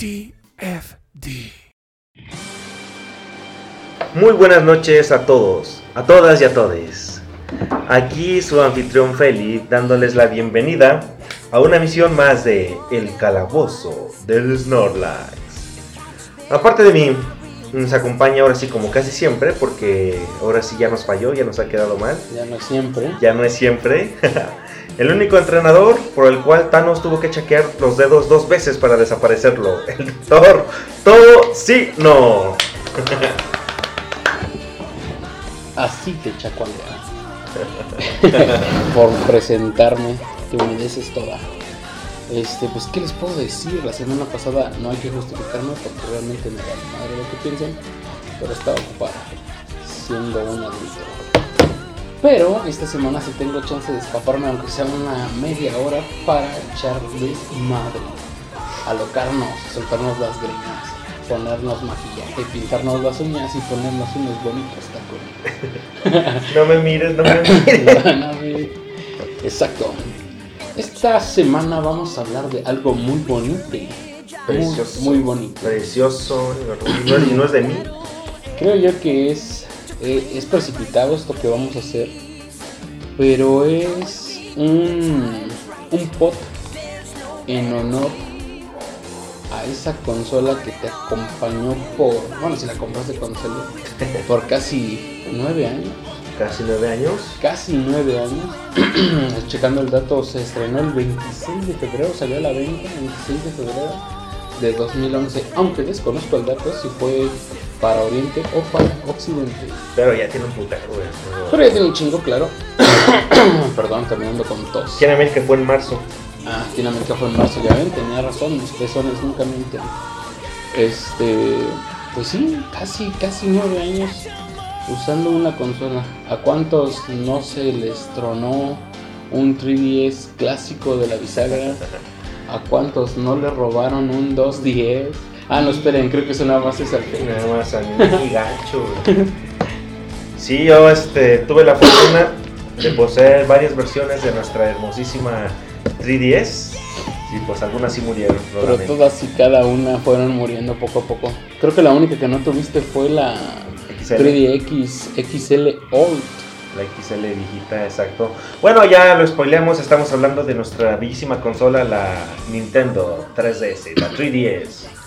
TFD. Muy buenas noches a todos, a todas y a todes. Aquí su anfitrión Feli dándoles la bienvenida a una misión más de El Calabozo del Snorlax. Aparte de mí, nos acompaña ahora sí como casi siempre, porque ahora sí ya nos falló, ya nos ha quedado mal. Ya no siempre. Ya no es siempre. El único entrenador por el cual Thanos tuvo que chequear los dedos dos veces para desaparecerlo. El doctor Todo sí, no. Así te chacualea. Por presentarme, te humideces toda. Este, pues, ¿qué les puedo decir? La semana pasada no hay que justificarme porque realmente me da madre lo que piensen, pero estaba ocupada siendo un adulto. Pero esta semana sí tengo chance de escaparme, aunque sea una media hora, para echarles madre, alocarnos, soltarnos las greñas, ponernos maquillaje, pintarnos las uñas y ponernos unos bonitos tacones. No me mires, no me mires. Exacto. Esta semana vamos a hablar de algo muy bonito. Precioso. muy bonito. Precioso. Y no es de mí. Creo yo que es, eh, es precipitado esto que vamos a hacer, pero es un, un pot en honor a esa consola que te acompañó por, bueno, si la compraste con salud, por casi nueve años. Casi nueve años. Casi nueve años. Checando el dato, se estrenó el 26 de febrero, salió a la venta el 26 de febrero de 2011. Aunque desconozco el dato si fue para Oriente o para Occidente. Pero ya tiene un putero, güey. Pero ya tiene un chingo, claro. Perdón, terminando con tos. Ver que fue en marzo. Ah, tiene América fue en marzo, ya ven, tenía razón, mis pezones nunca mienten. Este, pues sí, casi, casi nueve años usando una consola. ¿A cuántos no se les tronó un 3DS clásico de la bisagra? ¿A cuántos no le robaron un 2DS? Ah, no, esperen, creo que eso nada más es al. Nada más a mí, gacho, güey. Sí, yo este, tuve la fortuna de poseer varias versiones de nuestra hermosísima 3DS. Y pues algunas sí murieron, Pero todas y cada una fueron muriendo poco a poco. Creo que la única que no tuviste fue la XL. 3DX XL Old. La XL viejita, exacto. Bueno, ya lo spoileamos, estamos hablando de nuestra bellísima consola, la Nintendo 3DS, la 3DS.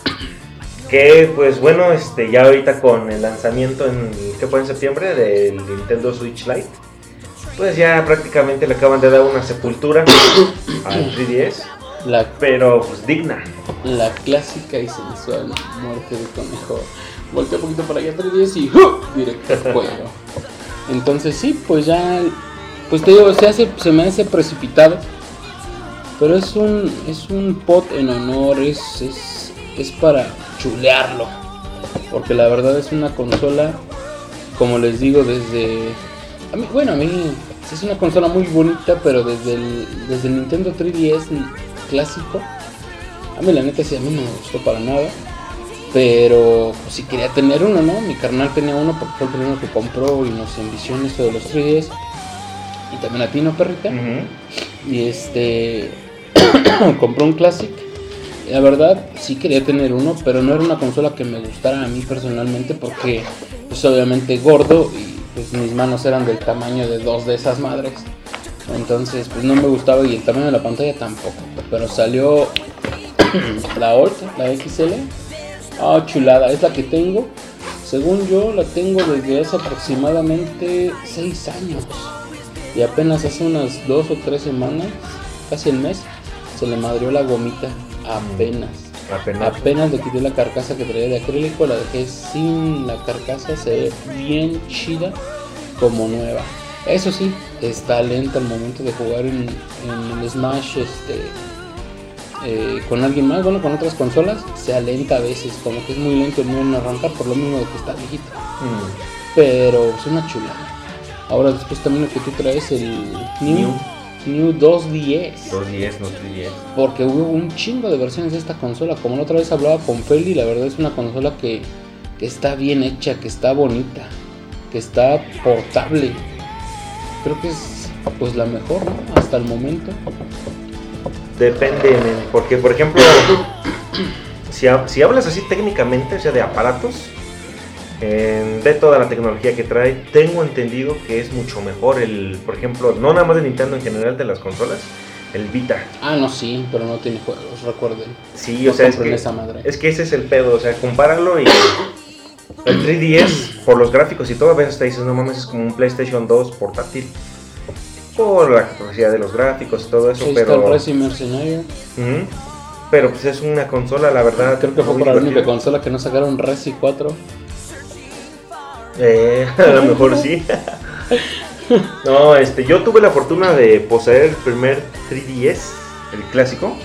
Que pues bueno, este ya ahorita con el lanzamiento en ¿qué fue en septiembre del Nintendo Switch Lite, pues ya prácticamente le acaban de dar una sepultura al 3DS, La, pero pues digna. la clásica y sensual muerte de conejo. Voltea un poquito para allá 3DS y ¡hu! directo al cuello. Entonces sí, pues ya, pues te digo, se, hace, se me hace precipitado. Pero es un, es un pot en honor, es, es, es para chulearlo. Porque la verdad es una consola, como les digo, desde... A mí, bueno, a mí es una consola muy bonita, pero desde el, desde el Nintendo 3DS clásico, a mí la neta sí, a mí no me gustó para nada. Pero pues, sí quería tener uno, ¿no? Mi carnal tenía uno porque fue el primero que compró y nos envició en esto de los 3DS. Y también a ti, ¿no, perrita? Y este compró un Classic. La verdad, sí quería tener uno, pero no era una consola que me gustara a mí personalmente porque, pues obviamente gordo y pues mis manos eran del tamaño de dos de esas madres. Entonces, pues no me gustaba y el tamaño de la pantalla tampoco. Pero salió la Old, la XL. Ah, chulada, es la que tengo. Según yo, la tengo desde hace aproximadamente 6 años. Y apenas hace unas dos o tres semanas, casi el mes, se le madrió la gomita. Apenas. Apenas. Apenas le quité la carcasa que traía de acrílico, la dejé sin la carcasa, se ve bien chida como nueva. Eso sí, está lenta al momento de jugar en, en el Smash este, eh, con alguien más, bueno, con otras consolas, se alenta a veces, como que es muy lento en arrancar por lo mismo de que está viejito. Mm. Pero es una chulada. Ahora después también lo que tú traes, el New, New. New 210. 210, no 310. Porque hubo un chingo de versiones de esta consola. Como la otra vez hablaba con Feli, la verdad es una consola que, que está bien hecha, que está bonita, que está portable. Creo que es pues la mejor, ¿no? Hasta el momento. Depende, men, porque por ejemplo, si, si hablas así técnicamente, o sea, de aparatos, eh, de toda la tecnología que trae, tengo entendido que es mucho mejor el, por ejemplo, no nada más de Nintendo en general de las consolas, el Vita. Ah, no, sí, pero no tiene juegos, recuerden. Sí, No o sea, es que, esa madre. es que ese es el pedo, o sea, compáralo y el 3DS por los gráficos y todo, a veces te dices, no mames, es como un PlayStation 2 portátil. Por la capacidad de los gráficos y todo eso, está el pero... Racing Mercenario. Ujú. Pero pues es una consola, la verdad. Creo que fue por la única consola que no sacaron Resi 4. Eh, a lo mejor sí. no, este, yo tuve la fortuna de poseer el primer 3DS, el clásico.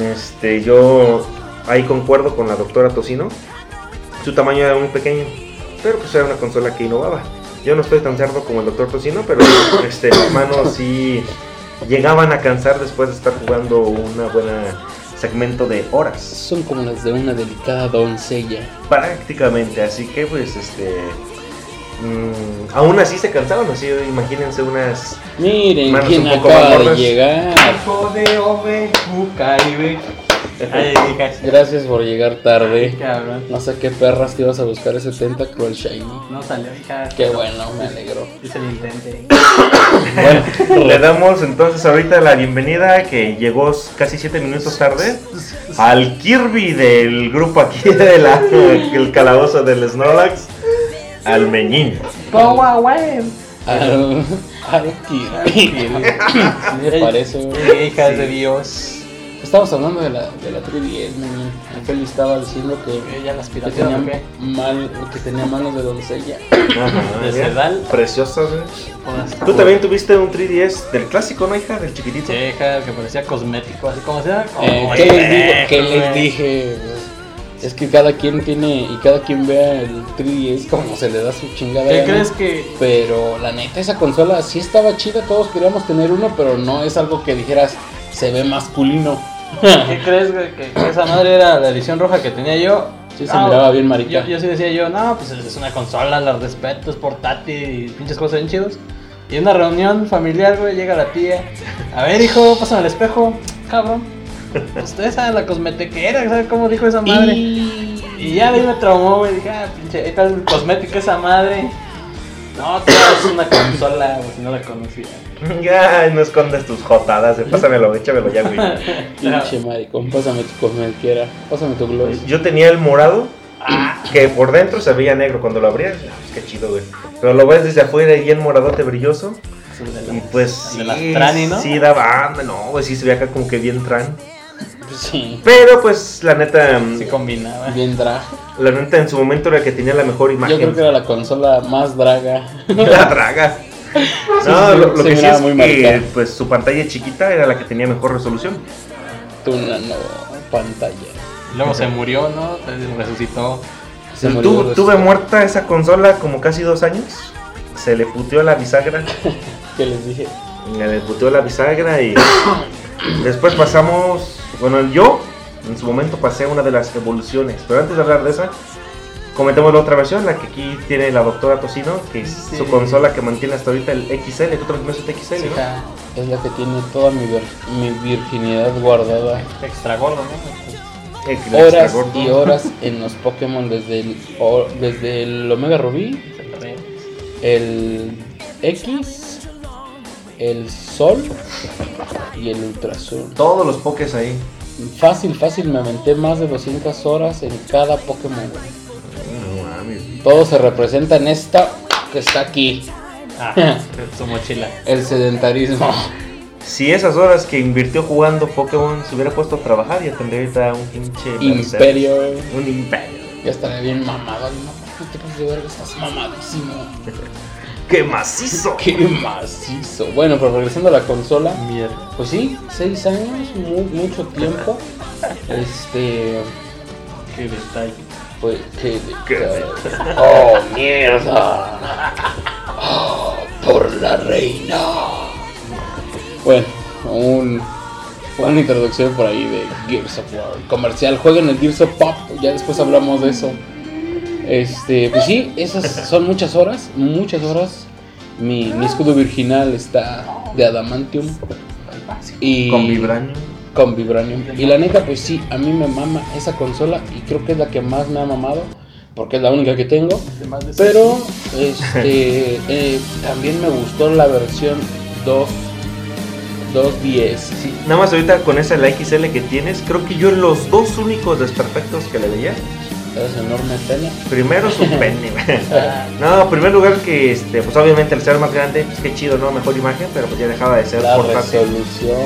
Este, yo ahí concuerdo con la doctora Tocino. Su tamaño era muy pequeño, pero pues era una consola que innovaba. Yo no estoy tan cerdo como el doctor Tocino, pero este, mis manos sí llegaban a cansar después de estar jugando una buena segmento de horas. Son como las de una delicada doncella. Prácticamente, así que pues este... mm, aún así se cansaron, así imagínense unas... Miren Manos quién un poco acaba de llegar. Hijo de Ove, Caribe. Ay. Gracias por llegar tarde. Cabrón. No sé qué perras te ibas a buscar ese Tentacruel Shiny. No salió, hija. Qué bueno, me alegro. Hice el intenté. Bueno, Le damos entonces ahorita la bienvenida que llegó casi 7 minutos tarde al Kirby del grupo aquí de la, el calabozo del Snorlax, al Meñín. Al, al Kirby. ¿Qué te parece? Hijas de Dios. Estamos hablando de la, de la 3DS, man. Feli estaba diciendo que, ¿Ya las que, tenía mal, que tenía manos de doncella. ¿De Sedal? Preciosa, güey. Tú también tuviste un 3DS del clásico, ¿no, hija? Del chiquitito. Sí, hija, que parecía cosmético, así como sea. Eh, como ¿Qué les digo? ¿Qué les dije? Es que cada quien tiene y cada quien vea el 3DS como se le da su chingada. ¿Qué crees que.? Pero la neta, esa consola sí estaba chida, todos queríamos tener uno, pero no es algo que dijeras, se ve masculino. ¿Qué crees, güey? Que, que esa madre era la edición roja que tenía yo. Sí, se No, miraba bien marica. Yo, yo sí decía yo, no, pues es una consola, la respeto, es portátil y pinches cosas bien chidos. Y en una reunión familiar, güey, llega la tía. A ver, hijo, pásame el espejo. Cabrón. Ustedes saben la cosmetiquera, ¿sabes cómo dijo esa madre? Y... Y ya de ahí me traumó, güey. Dije, ah, pinche, ahí está el cosmético esa madre. No, es una consola, güey, si no la conocía. Ya, no escondas tus jotadas, eh, pásamelo, échamelo ya, güey. Pinche maricón, pásame tu cosmetiquera, pásame tu gloss. Yo tenía el morado, que por dentro se veía negro. Cuando lo abrías, ah, pues, qué chido, güey. Pero lo ves desde afuera y en moradote brilloso. Y pues El de las sí, Trani, ¿no? sí daba, anda, no, güey, sí se veía acá como que bien tran. Sí, Pero pues la neta, mm, Sí combinaba. bien drag. la neta en su momento era que tenía la mejor Yo creo imagen. que era la consola más draga. La draga. No, sí, lo, lo se que sí es muy que pues su pantalla chiquita era la que tenía mejor resolución. Tu nano pantalla. Y luego se murió, ¿no? Resucitó. Se murió de tuve muerta esa consola como casi dos años. Se le puteó la bisagra. ¿Qué les dije? Le puteó la bisagra y después pasamos, bueno, yo en su momento pasé una de las evoluciones, pero antes de hablar de esa, comentemos la otra versión, la que aquí tiene la doctora Tocino, que es Sí. su consola que mantiene hasta ahorita el XL, tú también el XL, ¿no? Hija, Es la que tiene toda mi, vir- mi virginidad guardada. extra gordo, ¿no? Le Horas descargó y horas en los Pokémon desde el, o- desde el Omega Rubí, el X, el Sol y el Ultra Azul. Todos los pokés ahí. Fácil, fácil, me aventé más de 200 horas en cada Pokémon. Todo se representa en esta que está aquí, Ah, su mochila. el sedentarismo. Si esas horas que invirtió jugando Pokémon se hubiera puesto a trabajar y tendría ahorita un pinche Imperio. Un imperio. Ya estaría bien mamado. No, ¿qué te de verga? Estás mamadísimo. ¡Qué macizo! Qué macizo. Bueno, pero regresando a la consola. Mierda. Pues sí, seis años, mu- mucho tiempo. Este. Qué detalle. Pues ¡Oh, mierda! ¡Oh, por la reina! Bueno, un. Una introducción por ahí de Gears of War. Comercial, jueguen el Gears of Pop, ya después hablamos de eso. Este, pues sí, esas son muchas horas, muchas horas. Mi, mi escudo virginal está de adamantium. Y Con Vibranium. Con Vibranium. Y la neta, pues sí, a mí me mama esa consola y creo que es la que más me ha mamado porque es la única que tengo. Pero este eh, también me gustó la versión 2 210. Sí, nada más ahorita con esa la XL que tienes, creo que yo los dos únicos desperfectos que le veía, Es enorme pene. primero su pene. No, en primer lugar que, este, pues obviamente al ser más grande, pues qué chido, ¿no? Mejor imagen, pero pues ya dejaba de ser La portátil. resolución.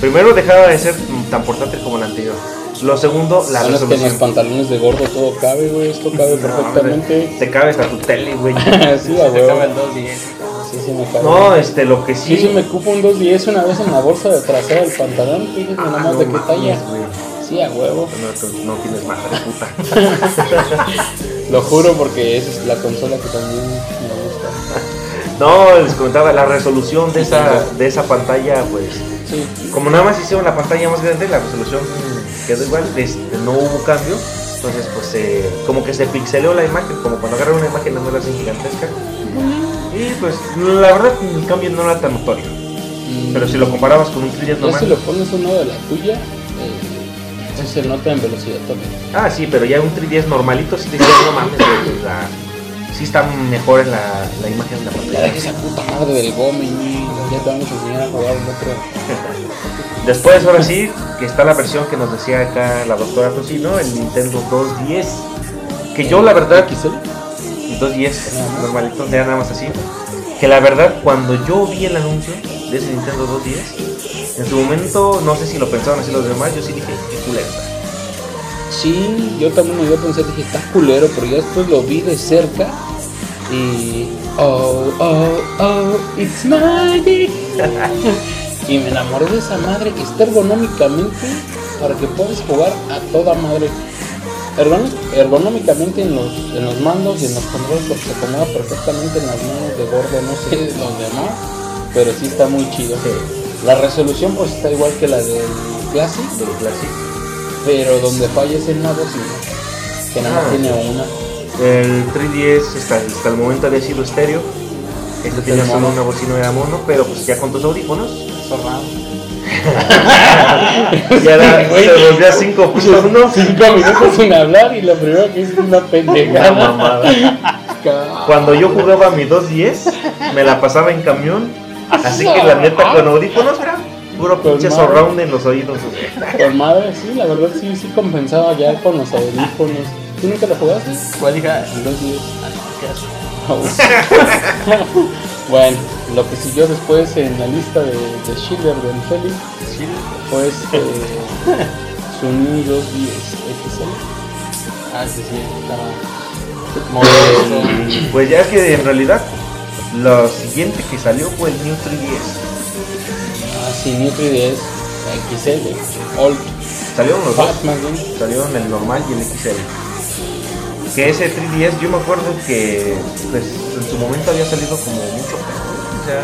Primero dejaba de ser tan portátil como la anterior. Lo segundo, la Son los que en los resolución. pantalones de gordo todo cabe, güey. Esto cabe No, perfectamente. hombre, te cabe hasta tu tele, güey. sí, a se huevo. acaba el 210. Sí, sí me cabe. No, este, lo que Sí, sí. sí me cupo un 210 una vez en la bolsa de trasera del pantalón. Fíjate Ah, nomás no de qué talla. güey. Sí, a huevo. No, no tienes madre puta. Lo juro porque esa es la consola que también me gusta. No, les comentaba, la resolución de esa, de esa pantalla, pues, Sí. como nada más hicieron la pantalla más grande, la resolución quedó igual, este, no hubo cambio. Entonces, pues, eh, como que se pixeleó la imagen, como cuando agarran una imagen no la hacen gigantesca. Y pues, la verdad, el cambio no era tan notorio. Mm, Pero si lo comparabas con un 3 Ya si normal. lo pones uno de la tuya, eh, sí se nota en velocidad también. Ah, sí, pero ya un 3DS normalito, sí te no mames, güey, o sea, sí está mejor en la, la imagen de la Ya pantalla. esa puta madre del gome. Ya te vamos a enseñar a jugar un otro. Después, ahora sí, que está la versión que nos decía acá la doctora Tocino, el Nintendo 2DS. Que yo, la verdad, XL. el 2DS, normalito, ya nada más así. Que la verdad, cuando yo vi el anuncio de ese Nintendo 2DS, en su momento, no sé si lo pensaban así los demás, yo sí dije, qué culero está. Sí, yo también me iba a pensar, dije, está culero, pero ya después lo vi de cerca y. Oh, oh, oh, it's magic. y me enamoré de esa madre que está ergonómicamente para que puedas jugar a toda madre. Ergon- ergonómicamente en los, en los mandos y en los controles porque se acomoda perfectamente en las manos de gordo, no sé los demás, pero sí está muy chido. La resolución pues está igual que la del Classic, Del Classic. pero donde falla es en la bocina, que nada más Ah. tiene una. El 3DS hasta, hasta el momento había sido estéreo. Este tenía Era solo una bocina era mono, pero pues ya con tus audífonos. Zorrado. Ya era, Güey. se volvió a 5.1. Cinco minutos sin hablar y lo primero que hice es una pendejada. Cuando yo jugaba mi 210, me la pasaba en camión. Así que la neta con audífonos, mira, puro pinche surround en los oídos. Por madre, sí, la verdad sí, sí compensaba ya con los audífonos. ¿Tú nunca lo jugaste? ¿Cuál hija? Ah, bueno, lo que siguió después en la lista de, de Schiller de Sí. fue este, su New 210 XL. Ah, sí, sí. Estaba. Pues ya que en realidad lo siguiente que salió fue el New 3DS. Ah, sí, New 3DS XL, Old, Salieron los dos. Fat. Salieron el normal y el XL. Que ese 3DS yo me acuerdo que pues en su momento había salido como mucho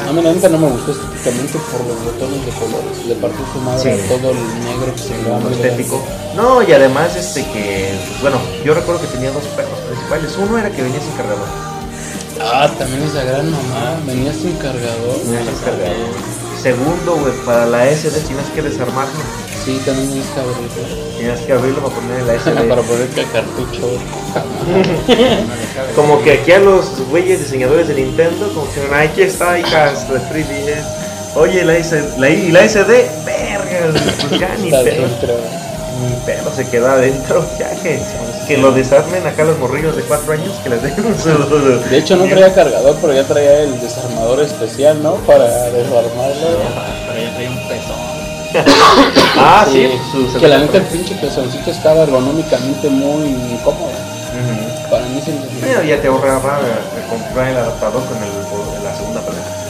A mí neta no me gustó estéticamente por los botones de colores. Le partió su madre Sí. todo el negro que se como muy estético. No, y además este que, bueno, yo recuerdo que tenía dos perros principales. Uno era que venía sin cargador. Ah, también esa gran mamá. Venía sin cargador. Venía sin cargador. Segundo, güey, para la SD tienes que desarmarlo. Sí, también es cabrón. Tienes que abrirlo para poner la SD. Para poner el cartucho. Como que aquí a los güeyes diseñadores de Nintendo, como que "Ay, aquí está, hijas, la 3DS. Oye, la, SD, la, y la SD, verga, pues ya ni pedo, ni pedo se queda adentro, ya que, que lo desarmen acá los morrillos de 4 años, que les den su... De hecho, no traía cargador, pero ya traía el desarmador especial, ¿no? Para desarmarlo. Pero ya traía un pezón. Ah, sí, Sí, que la neta el pinche pezoncito estaba ergonómicamente muy cómodo. Ujú. Para mí se me Pero ya te ahorraba comprar el adaptador con el, la segunda palanca.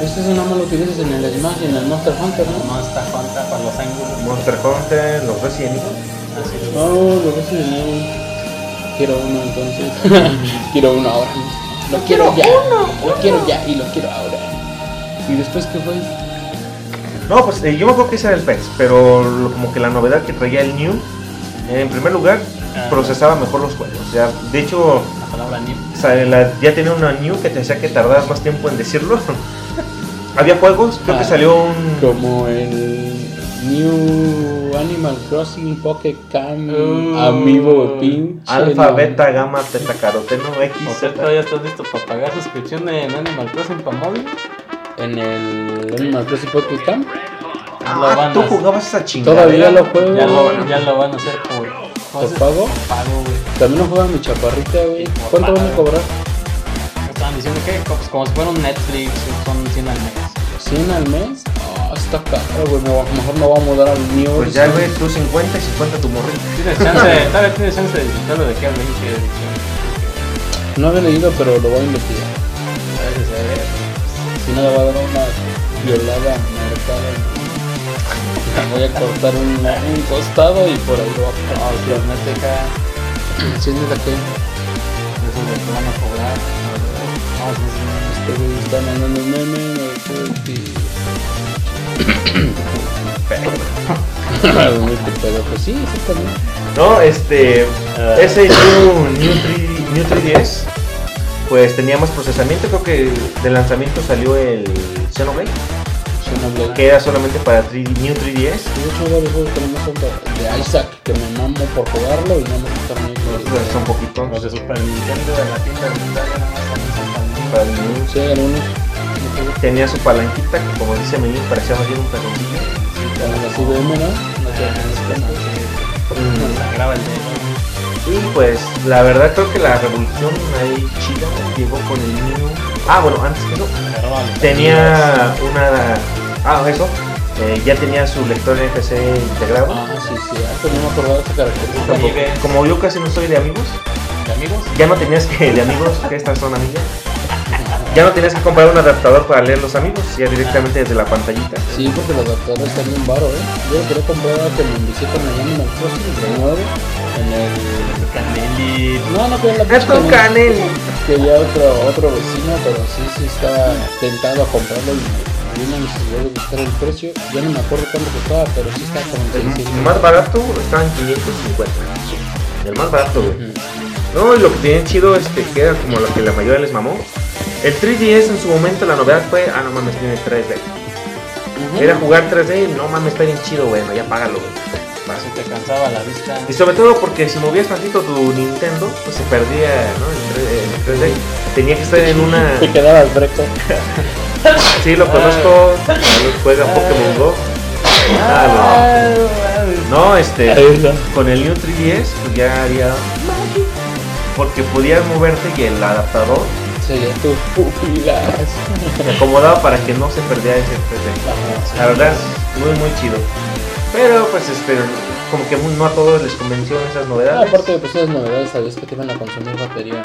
Este es más lo utilizas en el Smash y en el Monster Hunter, ¿no? No está Fanta para los ángulos. Monster Hunter, los Resident Evil. Así es. No, lo ves en el... Quiero uno entonces. quiero uno ahora. Lo quiero ya. Lo quiero ya y lo quiero ahora. ¿Y después qué fue? No, pues eh, yo me acuerdo que ese era el PES, pero lo- como que la novedad que traía el New, eh, en primer lugar, Ah. procesaba mejor los juegos. O sea, de hecho, La palabra ni. o sea, la- ya tenía una New que te hacía que tardaras más tiempo en decirlo. Había juegos, creo que Ah. salió un... Como el New Animal Crossing Pocket Cam Uh, Amiibo Pinche. Alfa, no. beta, gamma, teta, caroteno, X, Z. ya estás listo para pagar suscripción en Animal Crossing para móvil. En el Animal Crossing Pocket Cam. Ah, tú jugabas esa chingada. Todavía lo juego. Ya lo, ya lo van a hacer por. ¿cómo ¿Por se- pago? Pago, güey. También lo juega mi chaparrita, güey. ¿Cuánto van a cobrar? Estaban diciendo que pues, como si fuera un Netflix, son 100 al mes. ¿100 al mes? Está caro, güey. Mejor me voy a mudar al New Pues ya, güey, tú 50 y 50 tu morrito. Tienes chance, todavía tienes chance de disfrutarlo de que al 20 de edición. No había leído, pero lo voy a investigar. Si no, le voy a dar una violada voy a cortar un, un costado y por ahí lo voy a No, Si es neta que eso es lo que van a cobrar. Vamos a este güey está mandando un meme, pues sí. No, este. Ah. Ese New, New, 3, New 3DS. Pues tenía más procesamiento. Creo que de lanzamiento salió el Xenoblade. Xenoblade. Que era solamente para 3, New 3DS. De hecho, varios juegos de, Isaac, que me mamo por jugarlo y no me ni Pues son poquitos. Los de Super Nintendo de la tienda de Nintendo nada más también son tan- Para el New. Sí, algunos. Tenía su palanquita, que como dice Meñín, parecía más bien un peloncillo. Como las IBM, ¿no? No sé, Nos sangraba el dedo. Y pues la verdad creo que la revolución ahí chida llegó con el New. Ah, bueno, antes que eso, tenía una. Ah, eso. eh, ya tenía su lector NFC integrado. Ah, sí, sí, ah, no me acordaba característica. Oye, Como yo casi no soy de amigos, ¿De amigos? ya no tenías que, de amigos, que estas son amigas, ya no tenías que comprar un adaptador para leer los amigos, ya directamente desde la pantallita. Sí, porque los adaptadores están bien baro, ¿eh? Yo lo quería comprar que me envicié con el Animal Crossing de nuevo. En el... Canelli. No, no quería la Es con pinche canel. Quería otro, otro vecino, pero sí, sí estaba tentado a comprarlo y dio una necesidad de buscar el precio. Ya no me acuerdo cuánto costaba, pero sí estaba como en El 600. más barato estaba en 550. El más barato, güey. Ujú. No, y lo que tenían chido, este, que era como lo que la mayoría les mamó. El 3DS en su momento la novedad fue, ah, no mames, tiene 3D. Ujú. Era jugar 3D, no mames, está bien chido, bueno, ya págalo, güey. Se te cansaba la vista. Y sobre todo porque si movías tantito tu Nintendo, pues se perdía, ¿no? El 3D. Tenía que estar en una... Te quedabas breco. Sí, lo conozco, juega Pokémon Go. Ah, no. No, este, con el New 3DS, pues ya haría... Porque podías moverte y el adaptador Sería tus pupilas. se acomodaba para que no se perdiera ese 3D. La verdad, muy muy chido. Pero pues este, como que no a todos les convenció esas Ah, novedades. aparte de pues, esas novedades, sabías que te iban a consumir batería.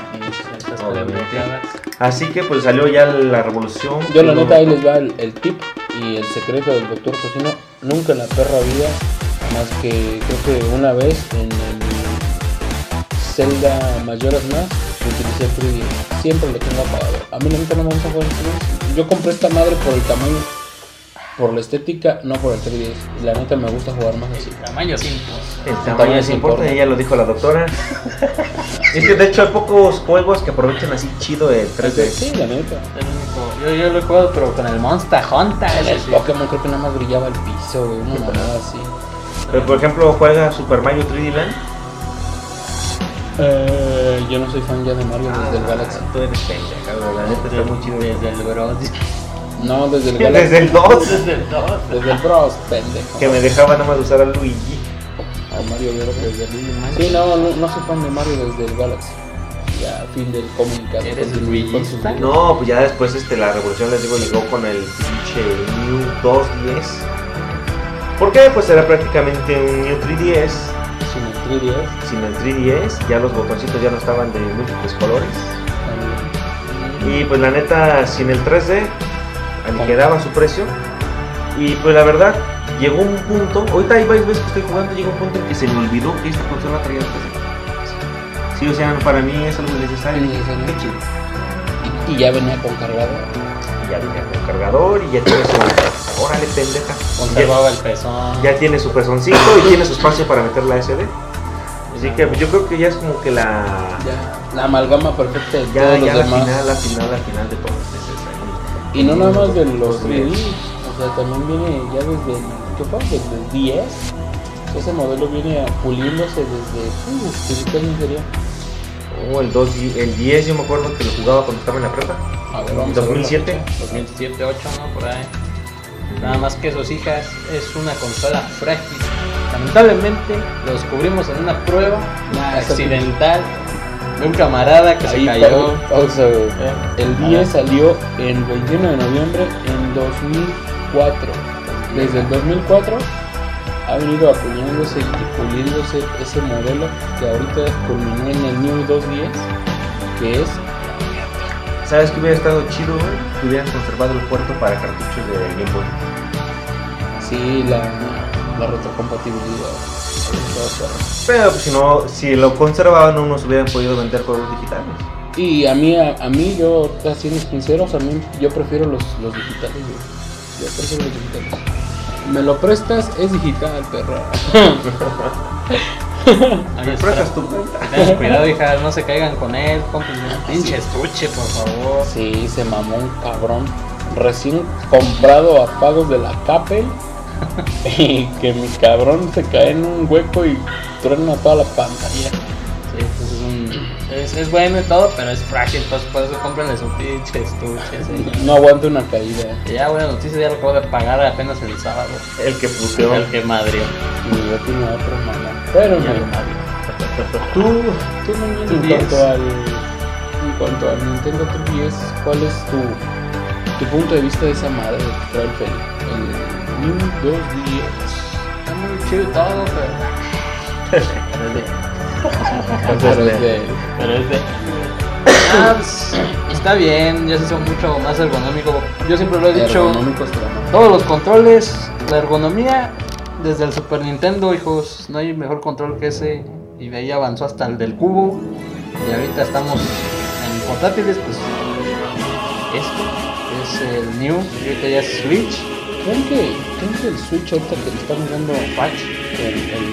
Estas Obviamente. bloqueadas. Así que pues salió ya la revolución. Yo la neta ahí les va el, el tip y el secreto del doctor Cocino. Nunca en la perra vida, más que creo que una vez en el Zelda Mayoras Más, utilicé el 3D. Siempre lo tengo apagado. A mí la neta no me gusta jugar 3D. Yo compré esta madre por el tamaño, por la estética, no por el 3D. Y la neta me gusta jugar más así. Tamaño 5. El tamaño es sí importante, importa. ya lo dijo la doctora. es que de hecho hay pocos juegos que aprovechen así chido el 3D. Sí, la neta. El único- Yo, yo lo he jugado, pero con el Monster Hunter. El sí. Pokémon creo que nada más brillaba el piso, güey. Una mamada así. Pero por ejemplo juega Super Mario 3D Land. Eh, yo no soy fan ya de Mario desde el Galaxy. Ah, Tú eres pendeja, güey, la neta está muy chido. Desde el Bros. No, desde el Galaxy. Desde el 2. Desde el 2. Desde el Bros, pendejo. Que me dejaba nada más usar a Luigi. A Mario Bros. desde el Sí, no, no, no soy fan de Mario desde el Galaxy. Ya, fin del comunicado. ¿Eres con Luigi? No, pues ya después este, la revolución, les digo, llegó con el pinche New 210. ¿Por qué? Pues era prácticamente un New 3DS. Sin el 3DS. Sin el 3DS, ya los botoncitos ya no estaban de múltiples colores. también. Y pues la neta, sin el 3D, aligeraba su precio. Y pues la verdad, llegó un punto, ahorita hay varias veces que estoy jugando, llega un punto en que se me olvidó que esta consola traía el 3D. Sí, o sea, para mí es algo necesario. Innecesario. Qué chido. Y, y ya venía con cargador. Y ya venía con cargador y ya tiene su... Órale, pendeja. Ya, Conservaba el pezón. ya tiene su pezoncito y tiene su espacio para meter la SD. Así que yo creo que ya es como que la... Ya, la amalgama perfecta de Ya, todos ya los la demás. final, la final, la final de todo. Es esa. Y no nada más de los Los 3D. O sea, también viene ya desde ¿qué fue? Desde 10. Ese modelo viene puliéndose desde. Uh, ¿desde qué año sería? Oh, el, 2, y- el 10 yo me acuerdo que lo jugaba cuando estaba en la prepa. A ver, vamos a ver la 2007. fecha. 2007, 8, ¿no? Por ahí. Nada más que sus hijas es una consola frágil. Lamentablemente lo descubrimos en una prueba Nah, esa- accidental de un camarada que Ahí, se cayó. pau- pausa, güey. Eh, El. 10 salió el 21 de noviembre en 2004. Desde el 2004 ha venido acuñándose y puliéndose ese modelo que ahorita culminó en el New 210, que es ¿Sabes que hubiera estado chido, güey? Que hubieran conservado el puerto para cartuchos de Game Boy. sí la, la retrocompatibilidad. Pero pues, si no, si lo conservaban no nos hubieran podido vender juegos digitales. Y a mí, a, a mí yo, siendo sinceros, a mí yo prefiero los, los digitales. Yo prefiero los digitales. Me lo prestas, es digital, perra. ¿Me prestas tu cuenta? Tengan cuidado, hija, no se caigan con él. Compren un pinche estuche, por favor. Sí, se mamó un cabrón. Recién comprado a pagos de la Capel. y que mi cabrón se cae en un hueco y truena toda la pantalla. Sí, pues es, un, es, es bueno y todo, pero es frágil. Entonces, por eso cómprenle su pinche estuche. sí. No aguanta una caída. Y ya, buena noticia, ya lo acabo de pagar apenas el sábado. El que puteó. El que madrió. Y yo tenía otro mamá. Pero Ya no. Tú, tú Manuel, en 3DS. cuanto al en cuanto al Nintendo 3DS, ¿cuál es tu, tu punto de vista de esa madre que trae el Feli? El New 2DS. Está muy chido todo, pero. Pero es de. Pero es de- Pero es de. Ah, pues, está bien, ya se hizo mucho más ergonómico. Yo siempre lo he dicho. Todos los controles, la ergonomía, desde el Super Nintendo, hijos, no hay mejor control que ese. Y de ahí avanzó hasta el del cubo. Y ahorita estamos en portátiles, pues. Este es el New, y ahorita ya es Switch. ¿Creen que, ¿Creen que el Switch ahorita que le estamos dando patch, el, el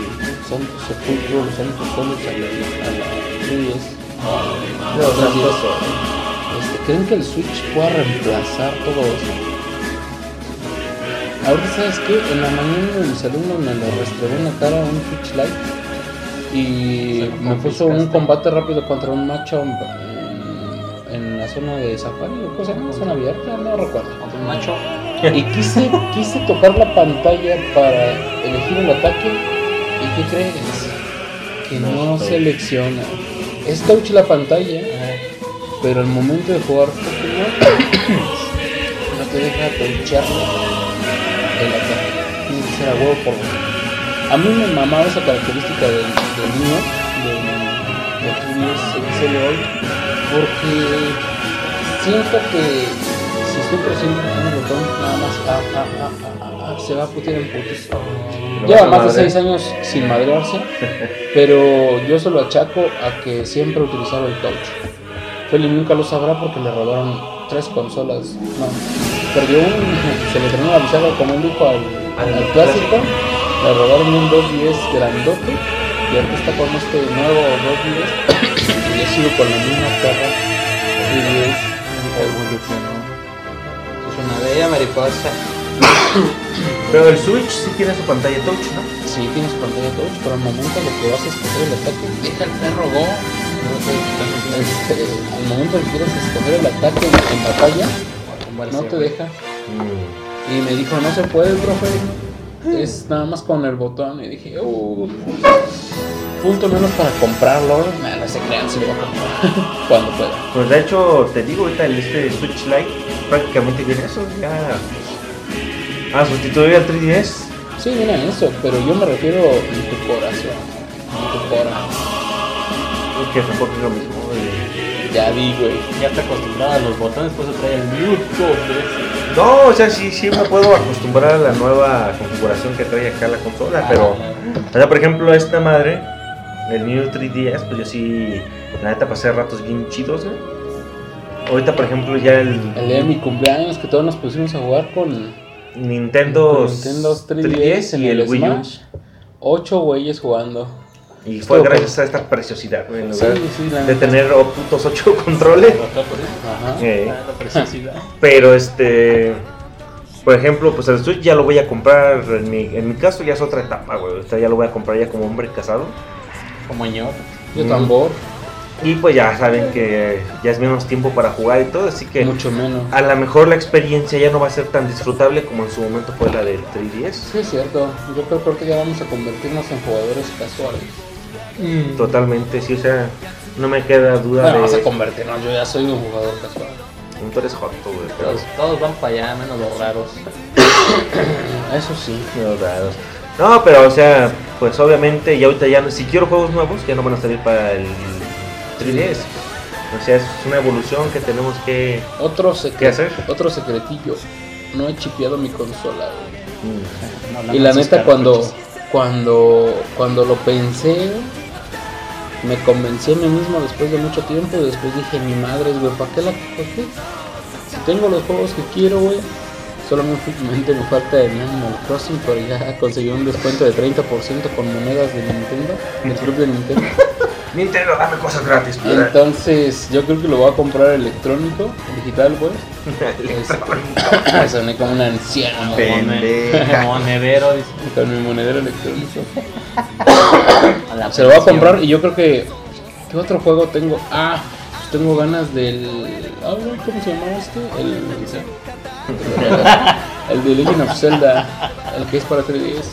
Santos Sepulcro, los Santos Solos a la, a la 3DS, a- Los a la 3DS, Santos este, ¿creen que el Switch pueda reemplazar todo eso? Ahorita, ¿sabes qué? En la mañana mis alumnos me lo restregó en la cara un Switch Lite y me puso un combate rápido contra un macho en, la zona de Safari, o cosa, ¿no? zona abierta, no recuerdo. Contra un macho. Y quise, quise tocar la pantalla para elegir el ataque. ¿Y qué crees? Que no, No, selecciona. Es touch la pantalla, pero al momento de jugar Pokémon no te deja touchar el ataque. Tiene que ser a huevo por huevo. A mí me mamaba esa característica del, del niño, del, del 3DS XL hoy, porque siento que si estoy presionando un botón, nada más ah, ah, ah, ah, ah, ah, se va a putear en putis. Lo Lleva más de madrear. 6 años sin madrearse, pero yo se lo achaco a que siempre utilizaba el touch. Feli nunca lo sabrá porque le robaron tres consolas. No, perdió un, se le terminó avisado como él dijo al, Al al clásico. Le robaron un 210 grandote y ahorita está con este nuevo 210 y ha sido con la misma perra 310. evolucionó. Es una bella mariposa. Pero el Switch sí tiene su pantalla touch, ¿no? Sí, tienes pantalla touch, pero al momento lo que vas a escoger el ataque, Deja el perro go. este, al momento que quieres escoger el ataque en batalla, no te deja. Mm. Y me dijo, no se puede, profe. Es nada más con el botón. Y dije, uh, punto menos para comprarlo. Nah, no se crean, si lo voy a comprar cuando pueda. Pues de hecho, te digo ahorita, el este Switch Lite prácticamente viene eso, ya. A sustituir al 3DS. Sí, mira eso, pero yo me refiero en tu corazón. En tu corazón. Que tampoco es lo mismo. eh. Ya vi, güey. Ya está acostumbrada a los botones, por eso trae el. No, o sea, sí, sí me puedo acostumbrar a la nueva configuración que trae acá la consola, pero. O sea, por ejemplo, esta madre, el New 3DS, pues yo sí, la neta pasé ratos bien chidos, güey. Ahorita, por ejemplo, ya el, El día de mi cumpleaños que todos nos pusimos a jugar con Nintendo, con Nintendo 3DS en y el Wii U. Smash. Ocho güeyes jugando. Y fue Estuvo gracias a esta preciosidad, güey, en Sí, lugar sí, la de neta. tener oh, putos ocho controles. Ajá. Eh, Ah, la preciosidad. pero este. Por ejemplo, pues el Switch ya lo voy a comprar, en mi, en mi caso ya es otra etapa, güey. Ahorita ya lo voy a comprar ya como hombre casado. Como ñor. Yo Mm. tambor, Y pues ya saben que ya es menos tiempo para jugar y todo, así que mucho menos. a lo mejor la experiencia ya no va a ser tan disfrutable como en su momento fue la del 3DS. Sí, es cierto. Yo creo que ya vamos a convertirnos en jugadores casuales. Mm. Totalmente, sí, o sea, no me queda duda Bueno, vamos a de... convertirnos. Yo ya soy un jugador casual. Tú eres joto, güey, pero... Todos, todos van para allá, menos los raros. Eso sí. Los raros. No, pero o sea, pues obviamente ya ahorita ya no, si quiero juegos nuevos ya no van a salir para el 3DS. O sea, es una evolución que tenemos que... Otro, ¿Qué hacer? otro secretillo. No he chipeado mi consola, güey. mm, No, Y la neta, cuando, cuando, cuando lo pensé, me convencí a mí mismo después de mucho tiempo. Y después dije, mi madre, güey, ¿para qué la para qué? Si tengo los juegos que quiero, güey, solamente me falta el Animal Crossing, pero ya conseguí un descuento de 30% con monedas de Nintendo, del club de Nintendo. Nintendo, dame cosas gratis. puta. Entonces, yo creo que lo voy a comprar electrónico, digital, güey. Me soné como un anciano, Pendeja. Monedero, dice. con mi monedero electrónico. Se lo voy a comprar y yo creo que. ¿Qué otro juego tengo? Ah, pues tengo ganas del. Ah, ¿cómo se llamaba este? El. El de Legend of Zelda, el que es para 3DS.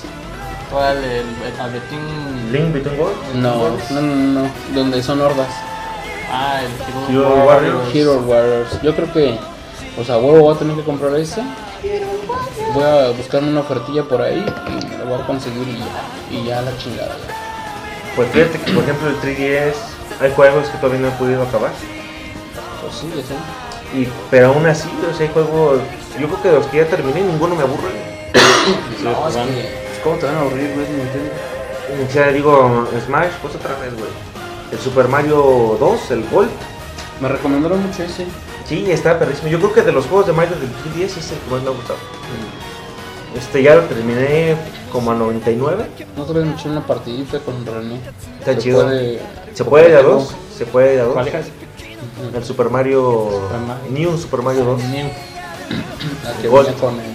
¿Cuál? El, el tabletín. Link Between Worlds. No, no, no, no, donde son hordas. Ah, el Hero Hero Warriors. Hero Warriors. Yo creo que. O sea, huevo voy a tener que comprar ese. Voy a buscarme una ofertilla por ahí y me lo voy a conseguir y ya. Y ya la chingada. Pues fíjate que, por ejemplo, el 3DS hay juegos que todavía no he podido acabar. Pues sí, ya sé. Y, pero aún así, o sea, hay juegos. Yo creo que los que ya terminé, ninguno me aburre. No, es que. ¿Cómo te van a aburrir, güey, Nintendo? O sea, digo, Smash, pues otra vez, güey. El Super Mario 2, el Gold. Me recomendaron mucho ese. Sí, está perrísimo. Yo creo que de los juegos de Mario del 3DS es el que más me ha gustado. Este ya lo terminé como a 99. No vez me eché una partidita con René. Está Se chido. puede- Se puede de a dos. Se puede de a dos. ¿Cuál es? El Super Mario. New Super Mario 2. New. La que venía con el.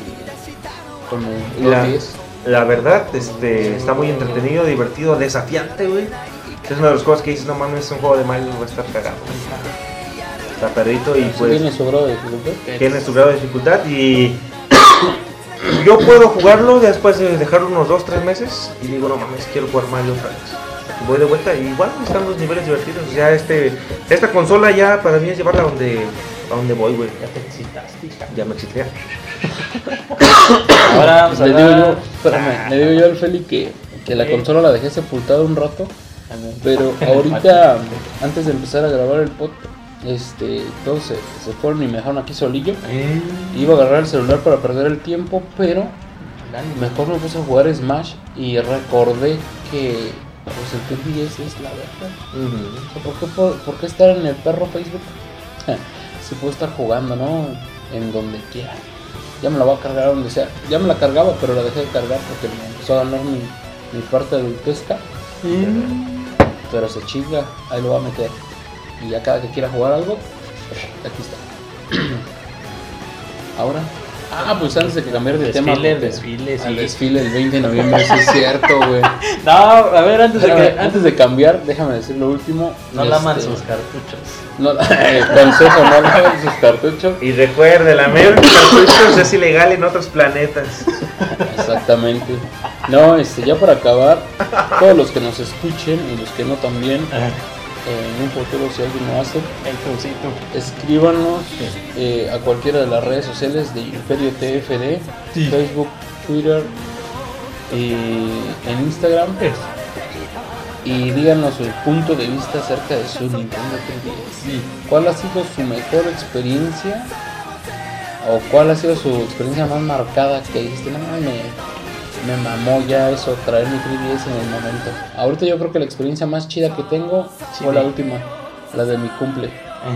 Con el. La, los 10. la verdad, este, está muy entretenido, divertido, desafiante, güey. Es una de las cosas que dices, no mames, es un juego de Mario, va a estar cagado. Está perrito y pues tiene su grado de dificultad. tiene su grado de dificultad y yo puedo jugarlo después de dejarlo unos 2-3 meses y digo, no mames, quiero jugar Mario otra vez. Voy de vuelta y igual están los niveles divertidos. Ya este, esta consola ya para mí es llevarla a donde, a donde voy, güey. Ya te excitaste, hija. Ya me excité. Ahora vamos a Le digo yo, espérame, le digo yo al Feli que, que la Ok. consola la dejé sepultada un rato, pero ahorita, antes de empezar a grabar el podcast, este, todos se, se fueron y me dejaron aquí solillo. Eh, Iba a agarrar el celular para perder el tiempo, pero mejor me puse a jugar Smash y recordé que pues el 3DS es la verdad. O sea, ¿por, qué, por qué estar en el perro Facebook? si puedo estar jugando, ¿no? En donde quiera. Ya me la voy a cargar donde sea. Ya me la cargaba, pero la dejé de cargar porque me empezó a ganar mi, mi parte adultesca. Pero se chinga, ahí lo voy a meter. Y ya cada que quiera jugar algo, aquí está. Ahora. Ah, pues antes de que cambiar de tema. Desfile, porque- desfile, Al sí. desfile el 20 de noviembre, sí es cierto, güey. No, a ver, antes de que. antes de cambiar, déjame decir lo último. No laman Este, sus cartuchos. No, eh, consejo, no laven sus cartuchos. Y recuerde, la mayor cartuchos es ilegal en otros planetas. Exactamente. No, este, ya para acabar, todos los que nos escuchen y los que no también, en un futuro si alguien lo hace, El crucito. escríbanos eh, a cualquiera de las redes sociales de Imperio TFD, Sí. Facebook, Twitter y en Instagram y díganos su punto de vista acerca de su Nintendo 3DS. Sí. ¿Cuál ha sido su mejor experiencia? ¿O cuál ha sido su experiencia más marcada que dijiste, no mames, me, mamó ya eso, traer mi 3DS en el momento? Ahorita yo creo que la experiencia más chida que tengo Sí, fue la última, la de mi cumple.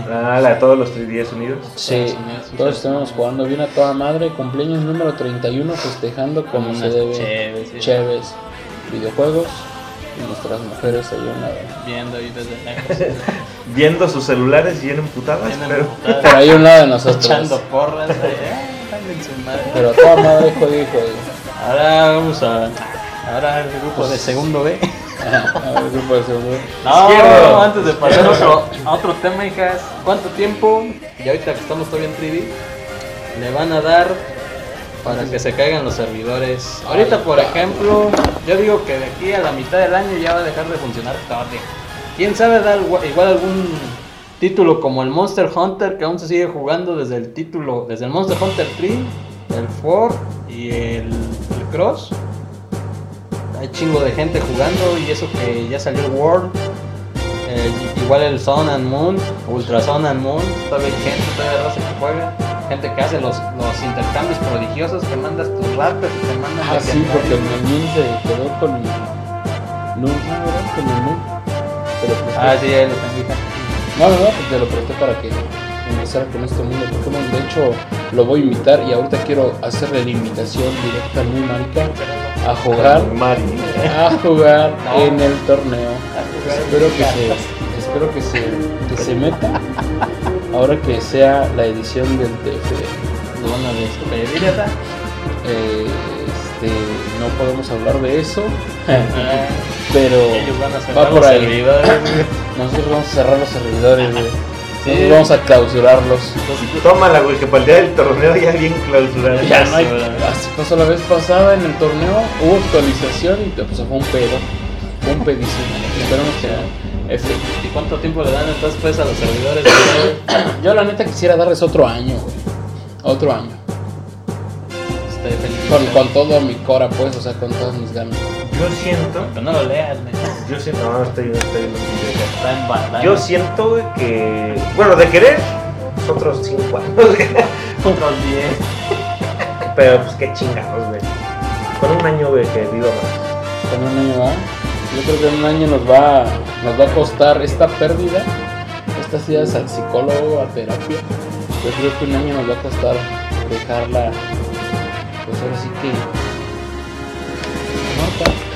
Ah, la de todos los 3DS unidos. Sí, todos estuvimos jugando bien a toda madre, cumpleaños número 31, festejando como se debe, chéves, videojuegos y nuestras mujeres ahí a un lado. Viendo ahí desde lejos. Viendo sus celulares bien emputadas, Bien pero emputadas, Por ahí a un lado de nosotros. Echando porras. eh. en su madre. Pero a toda madre juegue, juegue. Ahora vamos a. Ahora el grupo de segundo B. A ver, grupo de segundo. No, Izquierdo. antes de pasar a otro, a otro tema, hijas. ¿Cuánto tiempo? Y ahorita que estamos todavía en 3D, le van a dar para que se caigan los servidores. Ahorita, por ejemplo, yo digo que de aquí a la mitad del año ya va a dejar de funcionar todo. ¿Quién sabe dar igual algún título como el Monster Hunter que aún se sigue jugando desde el título, desde el Monster Hunter 3, el 4 y el, el Cross? Hay chingo de gente jugando y eso que ya salió el World. Eh, igual el Sun and Moon, Ultra Sun and Moon, todavía hay gente, todavía raza que juega. Gente que hace los, los intercambios prodigiosos, que mandas tus ratas y te mandan Ah, sí, porque el Menin se quedó con. No, no, ¿verdad? Con el Moon. Presté. Ah, sí, ahí lo tengo. No, no, no, pues te lo presté para que empezara con este mundo de Pokémon. De hecho, lo voy a invitar y ahorita quiero hacerle la invitación directa a mi marica a jugar, a jugar en el torneo. Espero que se, espero que se, que se meta ahora que sea la edición del TFD. Lo van a despedir, ¿verdad? Eh, este, no podemos hablar de eso, Ah, pero Ellos van a cerrar va por los ahí. Nosotros vamos a cerrar los servidores, vamos a clausurarlos. Entonces, Tómala, güey, que para el día del torneo ya bien clausurado. Ya no hay. Así pasó la vez pasada en el torneo, hubo actualización y pues fue un pedo. Fue un pedísimo. Esperemos que no. F. ¿Y cuánto tiempo le dan entonces pues a los servidores? güey? Yo la neta quisiera darles otro año, güey. Otro año. Este, feliz. Con, con todo mi cora, pues, o sea, con todas mis ganas. Yo siento. Que no lo leas. Yo siento. No, estoy, estoy Está en bandana. Yo siento güey, que. Bueno, de querer, otros 5 años. Otros 10. Pero pues qué chingados, güey. Con un año, güey, que viva más. Con un año va. Yo creo que en un año nos va, nos va a costar esta pérdida, estas idas al psicólogo, a terapia. Yo creo que un año nos va a costar dejarla, pues ahora sí que.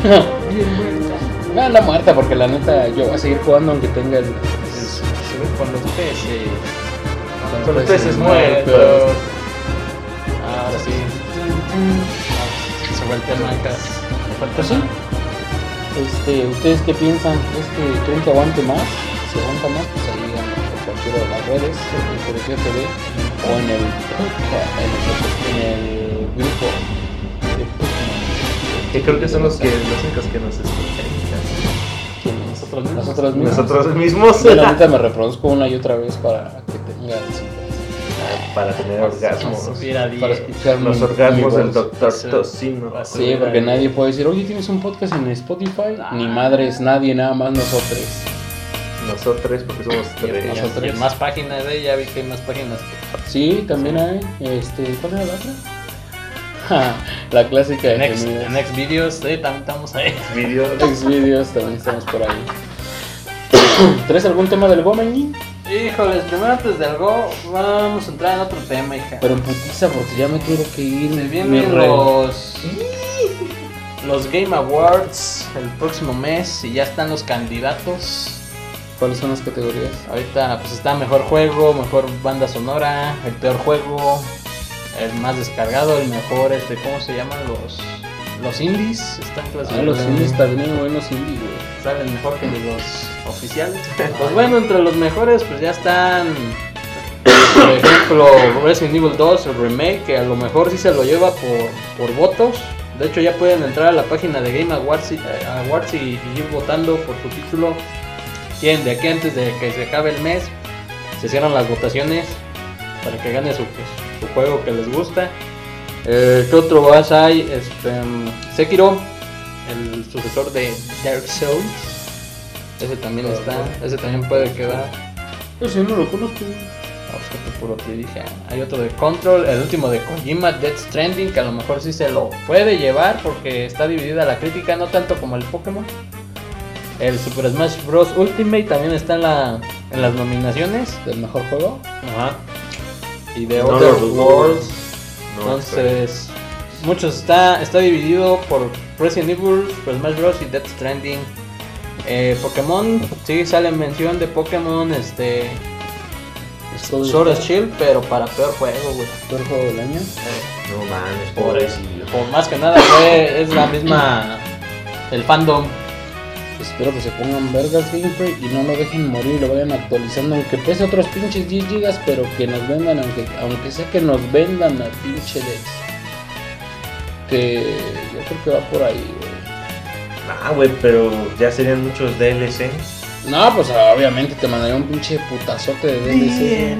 No, anda muerta porque la neta yo voy a seguir jugando aunque tenga el... el- Se ve con los peces. Con los peces muertos. sí. Ah, Se el. Me falta Pues sí. Este, ¿Ustedes qué piensan? ¿Es que creen que aguante más? Si aguanta más, pues ahí por cualquiera de las redes, en Colegio TV o en el, en el, en el grupo de. Que creo que son los, que, los únicos que nos escuchan. Nosotros mismos. Nosotros mismos. Nosotros mismos. La neta me reproduzco una y otra vez para que tenga Para tener orgasmos. Subir a 10. para escuchar Los mi- orgasmos mi del doctor Sí. Tocino. Sí, porque nadie puede decir, oye, ¿tienes un podcast en Spotify? Ni madres, nadie, nada más nosotros. Nosotros, porque somos tres. Nosotros. y más páginas, eh, ya vi que hay más páginas. Sí, también hay. Este, ¿Cuál era la otra? La clásica de Next, gemidos. next videos, sí, también estamos ahí. Video. Xvideos, también estamos por ahí. ¿Traes algún tema del Gomen? Híjoles, primero antes del Go, vamos a entrar en otro tema, hija. Pero en putiza, porque ya me quiero que ir. Se vienen los Game Awards el próximo mes y ya están los candidatos. ¿Cuáles son las categorías? Ahorita pues está mejor juego, mejor banda sonora, el peor juego, el más descargado, el mejor, este, ¿cómo se llaman los los indies? Están Ah, clasificados. los indies también buenos indies, güey. salen mejor que los oficiales. Pues bueno, entre los mejores pues ya están por ejemplo Resident Evil 2 el remake que a lo mejor sí se lo lleva por, por votos. De hecho ya pueden entrar a la página de Game Awards y, eh, Awards y- y ir votando por su título. Quieren de aquí antes de que se acabe el mes se cierran las votaciones para que gane su, pues, su juego que les gusta. Eh, ¿Qué otro más hay? Este, mm, Sekiro, el sucesor de Dark Souls. Ese también está, ese también puede quedar. Yo sí no lo conozco. Ah, pues puro te dije. Hay otro de Control, el último de Kojima, Death Stranding, que a lo mejor sí se lo puede llevar porque está dividida la crítica, no tanto como el Pokémon. El Super Smash Bros. Ultimate también está en, la, en las nominaciones. ¿Del mejor juego? Ajá. Y de No Other. Worlds. No, Entonces, muchos está, está dividido por Resident Evil, Super Smash Bros. y Death Stranding. Eh, Pokémon, sí sale mención de Pokémon, este, Sword Star, Shield, pero para peor juego, güey. peor juego del año. No mames, Por, por más que nada, fue, es la misma. El fandom. Espero que se pongan vergas Game Freak y no lo dejen morir y lo vayan actualizando, aunque pese otros pinches 10 gigas, pero que nos vendan, aunque, aunque sea que nos vendan a pinche Dex. Que yo creo que va por ahí, güey. Ah, güey, pero ya serían muchos DLC. No, pues obviamente te mandaría un pinche putazote de DLC.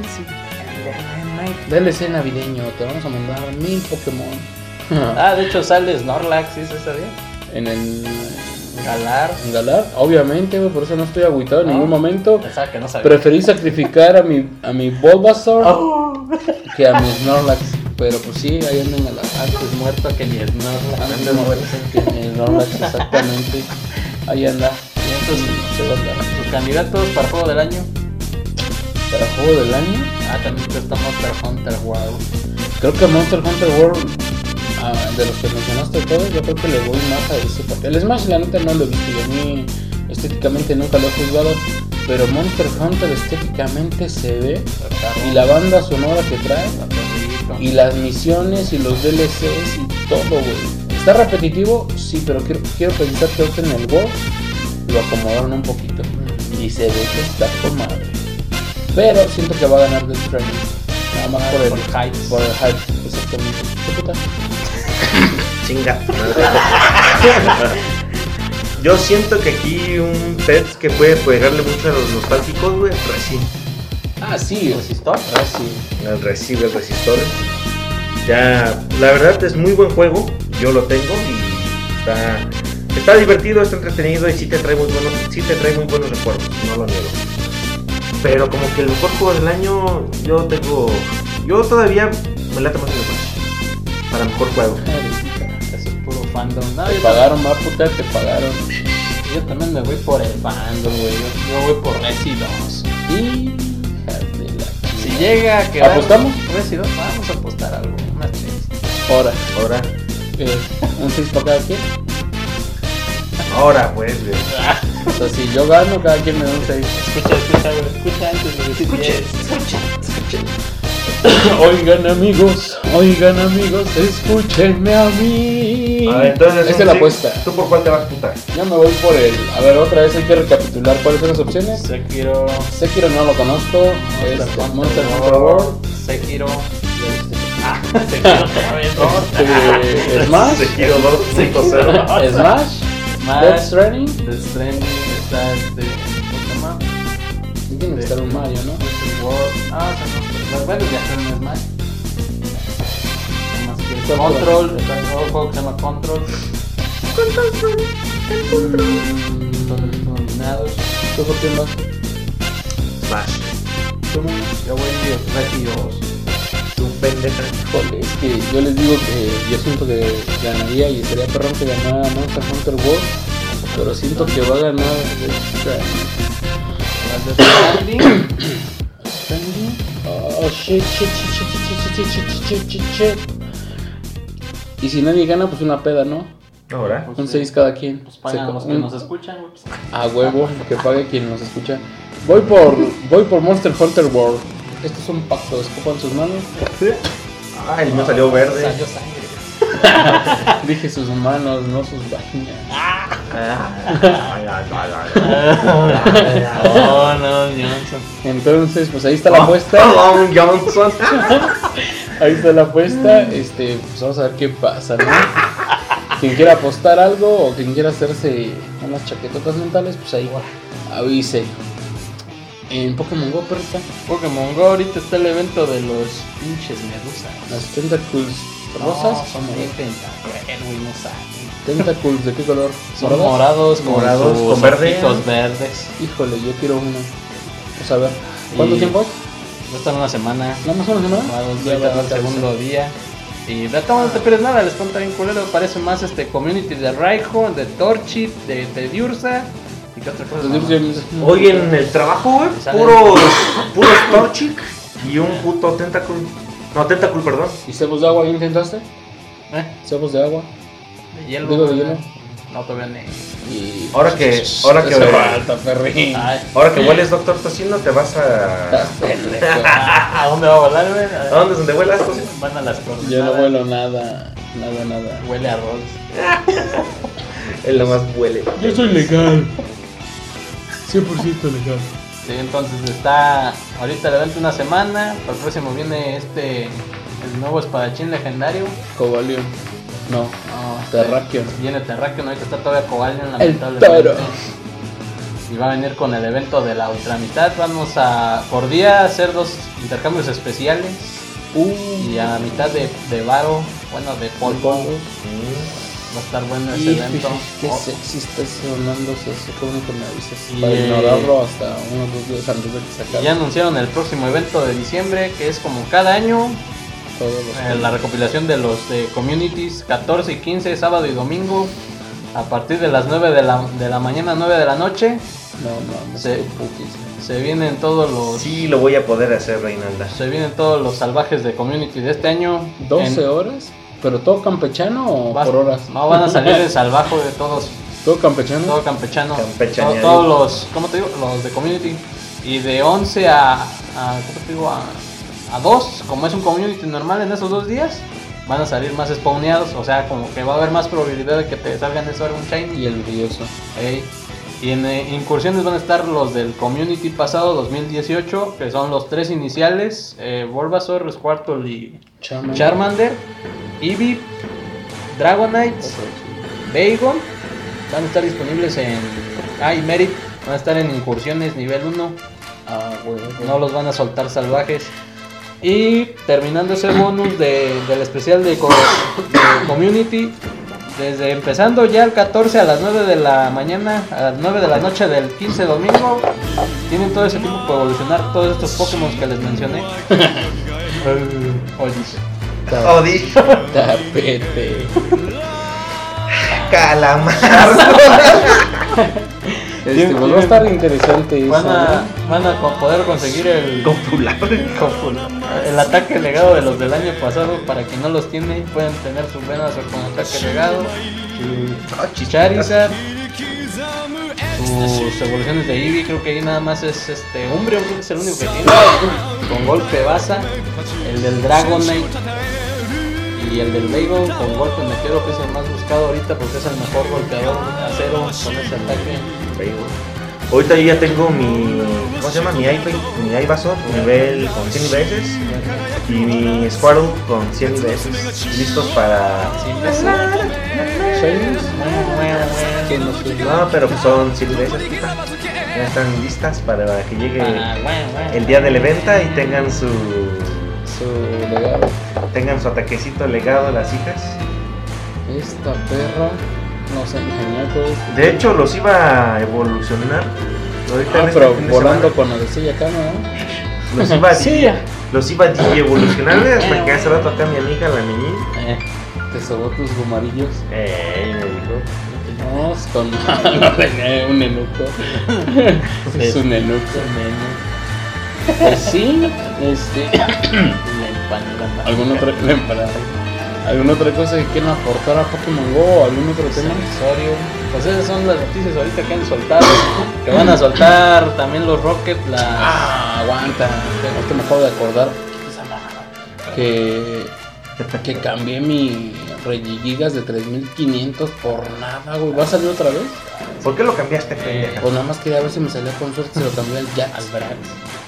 DLC navideño, te vamos a mandar mil Pokémon. Ah, de hecho sale Snorlax, ¿sí se sabía? en el Galar. Galar, obviamente, güey, por eso no estoy agüitado en No. ningún momento. Que no sabía. Preferí sacrificar a mi a mi Bulbasaur Oh. que a mi Snorlax, pero pues sí, ahí andan en Galar. Antes muerto que ni Snorlax. Antes muerto que mi Snorlax, exactamente. Ahí anda. Y entonces, a sus candidatos para juego del año. Para juego del año, Ah, también está Monster Hunter World. creo que Monster Hunter World, de los que mencionaste todos, yo creo que le voy más a ese papel. El Smash, la neta, no lo y a mí estéticamente nunca lo he juzgado. Pero Monster Hunter estéticamente se ve. Y la banda sonora que trae. Y las misiones y los DLCs y todo, güey. ¿Está repetitivo? Sí, pero quiero, quiero pensar que ahorita en el World lo acomodaron un poquito. Y se ve que está con madre. Pero siento que va a ganar Death Stranding. Nada más por el Por hype. Por el hype, exactamente. Yo siento que aquí un pet que puede pegarle mucho a los nostálgicos, güey, Reci. Ah, sí, ¿Resistor? Ah, sí. El Recibe, el Resistor. Ya, la verdad es muy buen juego. Yo lo tengo y está, está divertido, está entretenido y sí te trae muy buenos, sí te trae muy buenos recuerdos, no lo niego. Pero como que el mejor juego del año, yo tengo, yo todavía me late más el. Para mejor juego. Fandom. No, Te pagaron, va puta, te pagaron. yo también me voy por el fandom, güey. Yo, yo voy por Resi 2. Y. hijas de la Si llega a quedar. ¿Apostamos? Resi 2, vamos a apostar algo. Una tres. Ahora, Ahora, eh, un 6 para cada quien. ahora pues, güey. O sea, si yo gano, cada quien me da un 6. Escucha, escucha. Escucha antes de decir Escuche, diez. escuche, escuche. Oigan amigos, oigan amigos, escúchenme a mí. A ver, entonces, Esta es la sí. apuesta. ¿Tú por cuál te vas, puta? Yo me voy por el. A ver, otra vez hay que recapitular cuáles son las opciones. Sekiro. Sekiro no lo conozco. Monster Este, Hunter Monster. Hunter World. Sekiro. Ah, Sekiro otra vez. Este, Smash. Sekiro 2.0. Smash. Death Stranding. Death Stranding. Está este. ¿Cómo se llama? Tiene que estar un Mario, ¿no? World. Ah, o pero bueno, ya son no es mal. Control, el juego que se llama Control. Control, Control. nominados. ¿Tú qué más? Smash. Yo voy a decir Smash y Un pendeja. Joder, es que yo les digo que yo siento que ganaría y sería perrón que ganara Monster Hunter World. Pero siento que va a ganar. Esta... Standing. Standing. Y si nadie gana, pues una peda, ¿no? Ahora. Pues un 6 sí. cada quien. Pues pagan los que un... nos escuchan, pues. A huevo, que pague quien nos escucha. Voy por, voy por Monster Hunter World. Esto es un pacto, escupan sus manos. ¿Sí? Ay, no, salió verde. Salió sangre. Dije sus manos, no sus vaginas. Oh, no, Johnson. Entonces, pues ahí está la apuesta. Long Johnson. Ahí está la apuesta. Este, pues vamos a ver qué pasa, ¿no? Quien quiera apostar algo o quien quiera hacerse unas chaquetotas mentales, pues ahí avise. En Pokémon Go, perrita, Pokémon Go ahorita está el evento de los pinches medusas. las Tentacles rosas. No, son muy tentacuel, güey, no saben. Tentacles, ¿de qué color? Son morados, con Morados, sus con ojitos verdes. Híjole, yo quiero uno. Vamos a ver. ¿Cuánto Y- tiempo hay? Ya están una semana. ¿Nada más una semana? Vamos, Ya ya va va a el estar segundo día. Y de todos no te pierdes nada, les cuento bien culero. Parece más este community de Raiho, de Torchit, de, de Diursa. ¿Y qué otra cosa? Hoy en el trabajo, güey, puros, puros Torchic y un puto Tentacle. No, Tentacle, perdón. ¿Y cebos de agua ya intentaste? ¿Eh? ¿Cebos de agua? De hielo. Digo de hielo. No, todavía ni. Y... Ahora que- ahora que- falta. Ay, Ahora que hueles Doctor Tocino, te vas a... ¿A dónde va a volar, güey? ¿A dónde es donde huelas Tocino? Van a las coordenadas. Yo no vuelo nada, nada, nada. Huele a arroz. Él nomás huele. Yo soy legal. 100% legal. Sí, entonces está ahorita evento una semana. Para el próximo viene este. El nuevo espadachín legendario. Cobalion. No. No, Terrakion. Viene Terrakion, ahorita está todavía Cobalion El lamentablemente. toro. Y va a venir con el evento de la ultramitad. Vamos a por día hacer dos intercambios especiales. Uh. Y a mitad de, de varo, bueno, de polvo. polvo. Va a estar bueno ese Y evento. qué Oh, sexy está sonándose eso, qué bueno que me avisas. Y, Para ignorarlo hasta unos dos días antes de que se acabe. ya anunciaron el próximo evento de diciembre, que es como cada año, Todos los eh, la recopilación de los de communities 14 y 15, sábado y domingo, a partir de las 9 de la, de la mañana, 9 de la noche, No, no. Pukis. se vienen todos los Sí, lo voy a poder hacer, Reinalda. se vienen todos los salvajes de community de este año. 12 En- horas. ¿Pero todo campechano o vas- por horas? No, van a salir de salvajo de todos, ¿Todo campechano? todo campechano. Campechaneadito. To- todos los, ¿cómo te digo? Los de community. Y de 11 a, a ¿cómo te digo? A, a 2, como es un community normal en esos dos días, van a salir más spawneados. O sea, como que va a haber más probabilidad de que te salgan eso algún shiny. Y el brilloso. Ey. Y en eh, incursiones van a estar los del community pasado 2018, que son los tres iniciales: eh, Bulbasaur, Squirtle y Charmander. Charmander, Eevee, Dragonite, Bagon. Van a estar disponibles en. Ah, y Merit. Van a estar en incursiones nivel 1. Ah. No los van a soltar salvajes. Y terminando ese bonus de- del especial de, co- de Community. Desde empezando ya el 14 a las 9 de la mañana, a las 9 de la noche del 15 domingo, tienen todo ese tiempo para evolucionar todos estos Pokémon que les mencioné. Oye, Odi, Tapete. calamar. Este, pues va a estar interesante eso. van a, ¿no? van a poder conseguir el, Copular. el ataque legado de los del año pasado. Para quien no los tiene, pueden tener sus venas con ataque legado. Ah, Charizard, sus evoluciones de Eevee, creo que ahí nada más es este Umbreon, creo que es el único que tiene, con golpe basa, el del Dragonite y el del Bagon con golpe meteoro que es el más buscado ahorita porque es el mejor golpeador acero con ese ataque. Ahorita yo ya tengo mi. ¿Cómo se llama? Mi iPad, mi iVasor nivel con 100 IBS y mi Squirtle con 100 IBS listos para. No pero pues son 100 IBS. tita. Ya están listas para que llegue Ah, el día del evento y tengan su. Su legado. tengan su ataquecito legado a las hijas. Esta perra nos engañó todo esto. De hecho, los iba a evolucionar. Ahorita Ah, este pero de volando con la de Silla Cama, ¿no? Los iba a Sí, los iba a evolucionar hasta que hace rato acá mi amiga la niña. Eh, Te sobó tus gomarillos. Eh, me dijo. No, con no, un enuco. es un enuco. Pues sí, este. la empanada. ¿Alguna otra, ¿Alguna otra cosa que quieran aportar a Pokémon Go o algún otro tema? Accesorio. Pues esas son las noticias ahorita que han soltado. Que van a soltar también los Rocket, las. Ah, aguanta. Es que me acabo de acordar que, que cambié mi Regigigas de 3500 por nada, güey. ¿Va a salir otra vez? ¿Por qué lo cambiaste, pendeja? Pues nada más quería ver si me salía con suerte, se lo cambié al Jax. al Brax.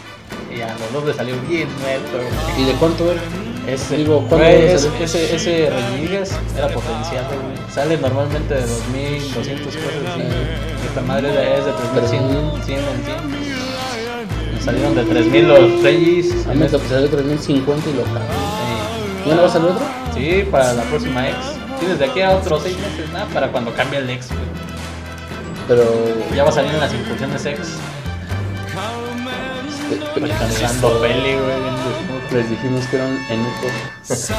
Y a los dos le salió bien neto. ¿Y de cuánto era? Ese, Digo, ¿cuándo güey, va a ese, ese, ese Regigas era potencial, güey. Sale normalmente de 2200 cosas y esta madre es de 3100, 100 en 100. Me salieron de 3000 los Regis. A mí me salió 3050 y lo cambié. Sí. ¿Ya no va a salir otro? Sí, para la próxima X. Tienes de aquí a otros 6 meses, nada, para cuando cambie el X, güey. Pero. Ya va a salir en las incursiones X. Alcanzando peli, güey. Les dijimos que eran enucos. Este,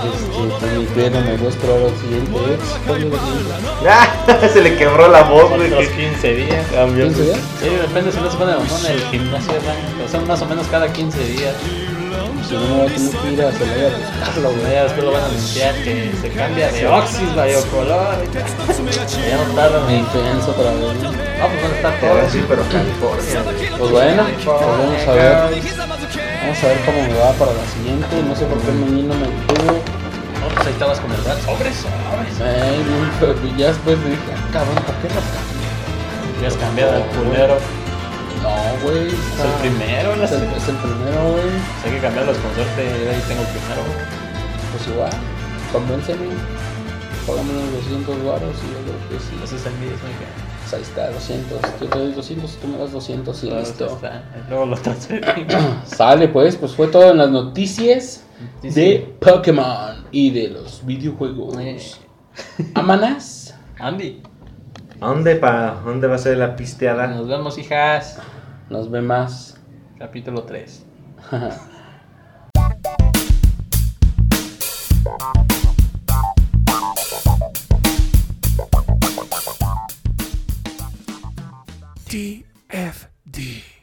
pues mi pena me voy a esperar al siguiente ex. ¿Cuándo es el? Ah, se le quebró la voz, güey. Que 15 días. cambió. ¿15 días? Sí, depende si no se pone mamón el gimnasio, ¿verdad? Pero son más o menos cada 15 días. Si no me voy a tener que ir a Celaya a buscarlo, No, güey. ya después lo van a anunciar que se cambia de Oxys, Color. Ya no tardan Me en. influenza otra vez. ¿no? Ah, pues van a estar todos. decir, pero California. Pues bueno, pues vamos a ver. Vamos a ver cómo me va para la siguiente. No sé por qué menino me detuvo. No, pues ahí estabas con el rat. Sobres, sobres. No, ya después dije, "Ah, cabrón, ¿por qué lo cambié? Ya has cambiado el culero. No, güey. Es el primero, no Es el, es el primero, güey. Hay que cambiarlos con suerte. Ahí tengo el primero. Pues igual, convénceme. Págame unos 200 baros y yo creo que sí. Ese es el mío, es mi que. Pues ahí está, 200. Yo te doy 200, tú me das 200 y listo. Está. Luego lo. Sale pues, pues fue todo en las noticias Sí, de. Pokémon y de los videojuegos. Eh, Amanas. Andy, ¿A dónde, pa, ¿Dónde va a ser la pisteada? nos vemos, hijas. Nos ve más. Capítulo 3. TF